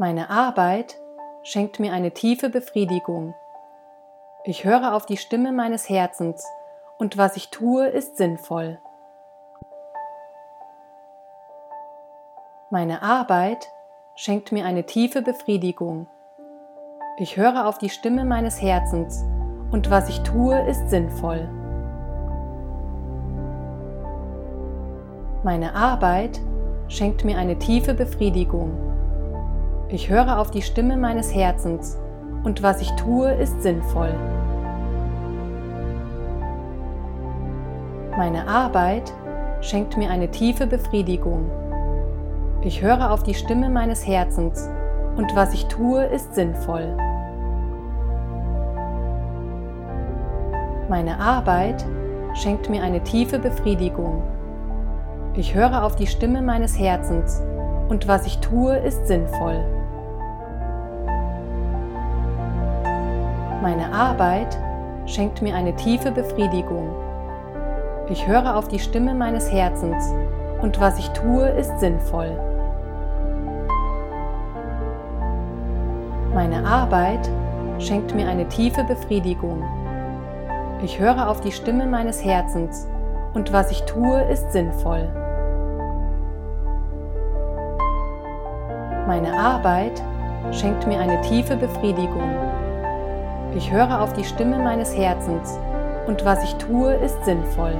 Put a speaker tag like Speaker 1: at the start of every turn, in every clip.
Speaker 1: Meine Arbeit schenkt mir eine tiefe Befriedigung. Ich höre auf die Stimme meines Herzens und was ich tue, ist sinnvoll. Meine Arbeit schenkt mir eine tiefe Befriedigung. Ich höre auf die Stimme meines Herzens und was ich tue, ist sinnvoll. Meine Arbeit schenkt mir eine tiefe Befriedigung. Ich höre auf die Stimme meines Herzens und was ich tue, ist sinnvoll. Meine Arbeit schenkt mir eine tiefe Befriedigung. Ich höre auf die Stimme meines Herzens und was ich tue, ist sinnvoll. Meine Arbeit schenkt mir eine tiefe Befriedigung. Ich höre auf die Stimme meines Herzens und was ich tue, ist sinnvoll. Meine Arbeit schenkt mir eine tiefe Befriedigung. Ich höre auf die Stimme meines Herzens und was ich tue, ist sinnvoll. Meine Arbeit schenkt mir eine tiefe Befriedigung. Ich höre auf die Stimme meines Herzens und was ich tue, ist sinnvoll. Meine Arbeit schenkt mir eine tiefe Befriedigung. Ich höre auf die Stimme meines Herzens und was ich tue, ist sinnvoll.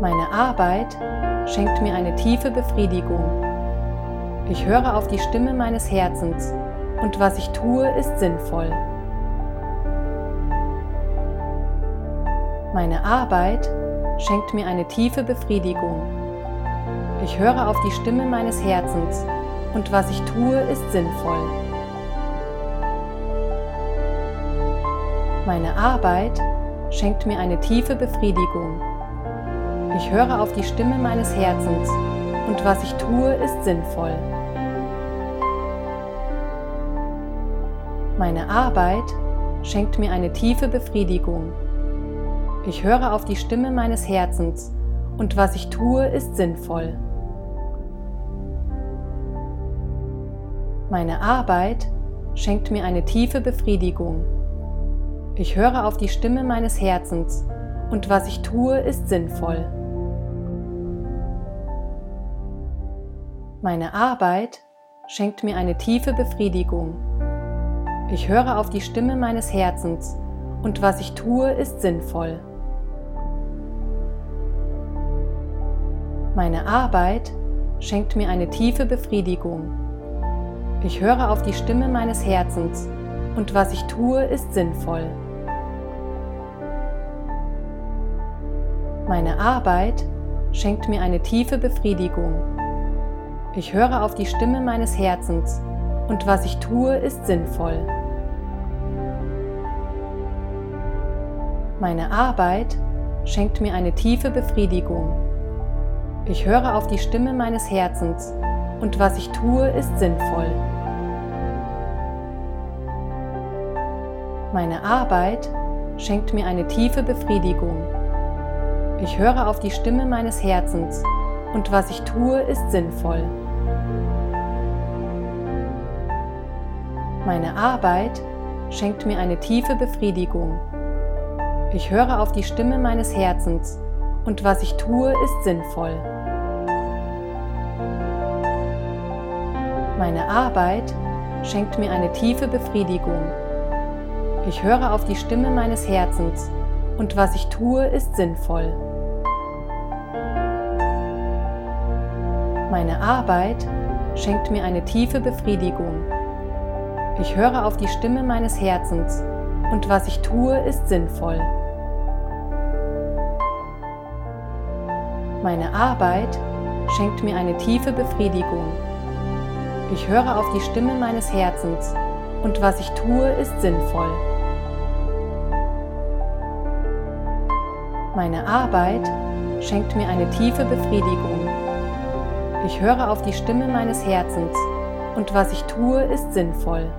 Speaker 1: Meine Arbeit schenkt mir eine tiefe Befriedigung. Ich höre auf die Stimme meines Herzens und was ich tue, ist sinnvoll. Meine Arbeit schenkt mir eine tiefe Befriedigung. Ich höre auf die Stimme meines Herzens und was ich tue, ist sinnvoll. Meine Arbeit schenkt mir eine tiefe Befriedigung. Ich höre auf die Stimme meines Herzens und was ich tue, ist sinnvoll. Meine Arbeit schenkt mir eine tiefe Befriedigung. Ich höre auf die Stimme meines Herzens und was ich tue, ist sinnvoll. Meine Arbeit schenkt mir eine tiefe Befriedigung. Ich höre auf die Stimme meines Herzens und was ich tue, ist sinnvoll. Meine Arbeit schenkt mir eine tiefe Befriedigung. Ich höre auf die Stimme meines Herzens und was ich tue, ist sinnvoll. Meine Arbeit schenkt mir eine tiefe Befriedigung. Ich höre auf die Stimme meines Herzens und was ich tue, ist sinnvoll. Meine Arbeit schenkt mir eine tiefe Befriedigung. Ich höre auf die Stimme meines Herzens und was ich tue, ist sinnvoll. Meine Arbeit schenkt mir eine tiefe Befriedigung. Ich höre auf die Stimme meines Herzens und was ich tue, ist sinnvoll. Meine Arbeit schenkt mir eine tiefe Befriedigung. Ich höre auf die Stimme meines Herzens und was ich tue, ist sinnvoll. Meine Arbeit schenkt mir eine tiefe Befriedigung. Ich höre auf die Stimme meines Herzens und was ich tue, ist sinnvoll. Meine Arbeit schenkt mir eine tiefe Befriedigung. Ich höre auf die Stimme meines Herzens und was ich tue, ist sinnvoll. Meine Arbeit schenkt mir eine tiefe Befriedigung. Ich höre auf die Stimme meines Herzens und was ich tue, ist sinnvoll. Meine Arbeit schenkt mir eine tiefe Befriedigung. Ich höre auf die Stimme meines Herzens und was ich tue, ist sinnvoll. Meine Arbeit schenkt mir eine tiefe Befriedigung. Ich höre auf die Stimme meines Herzens und was ich tue, ist sinnvoll.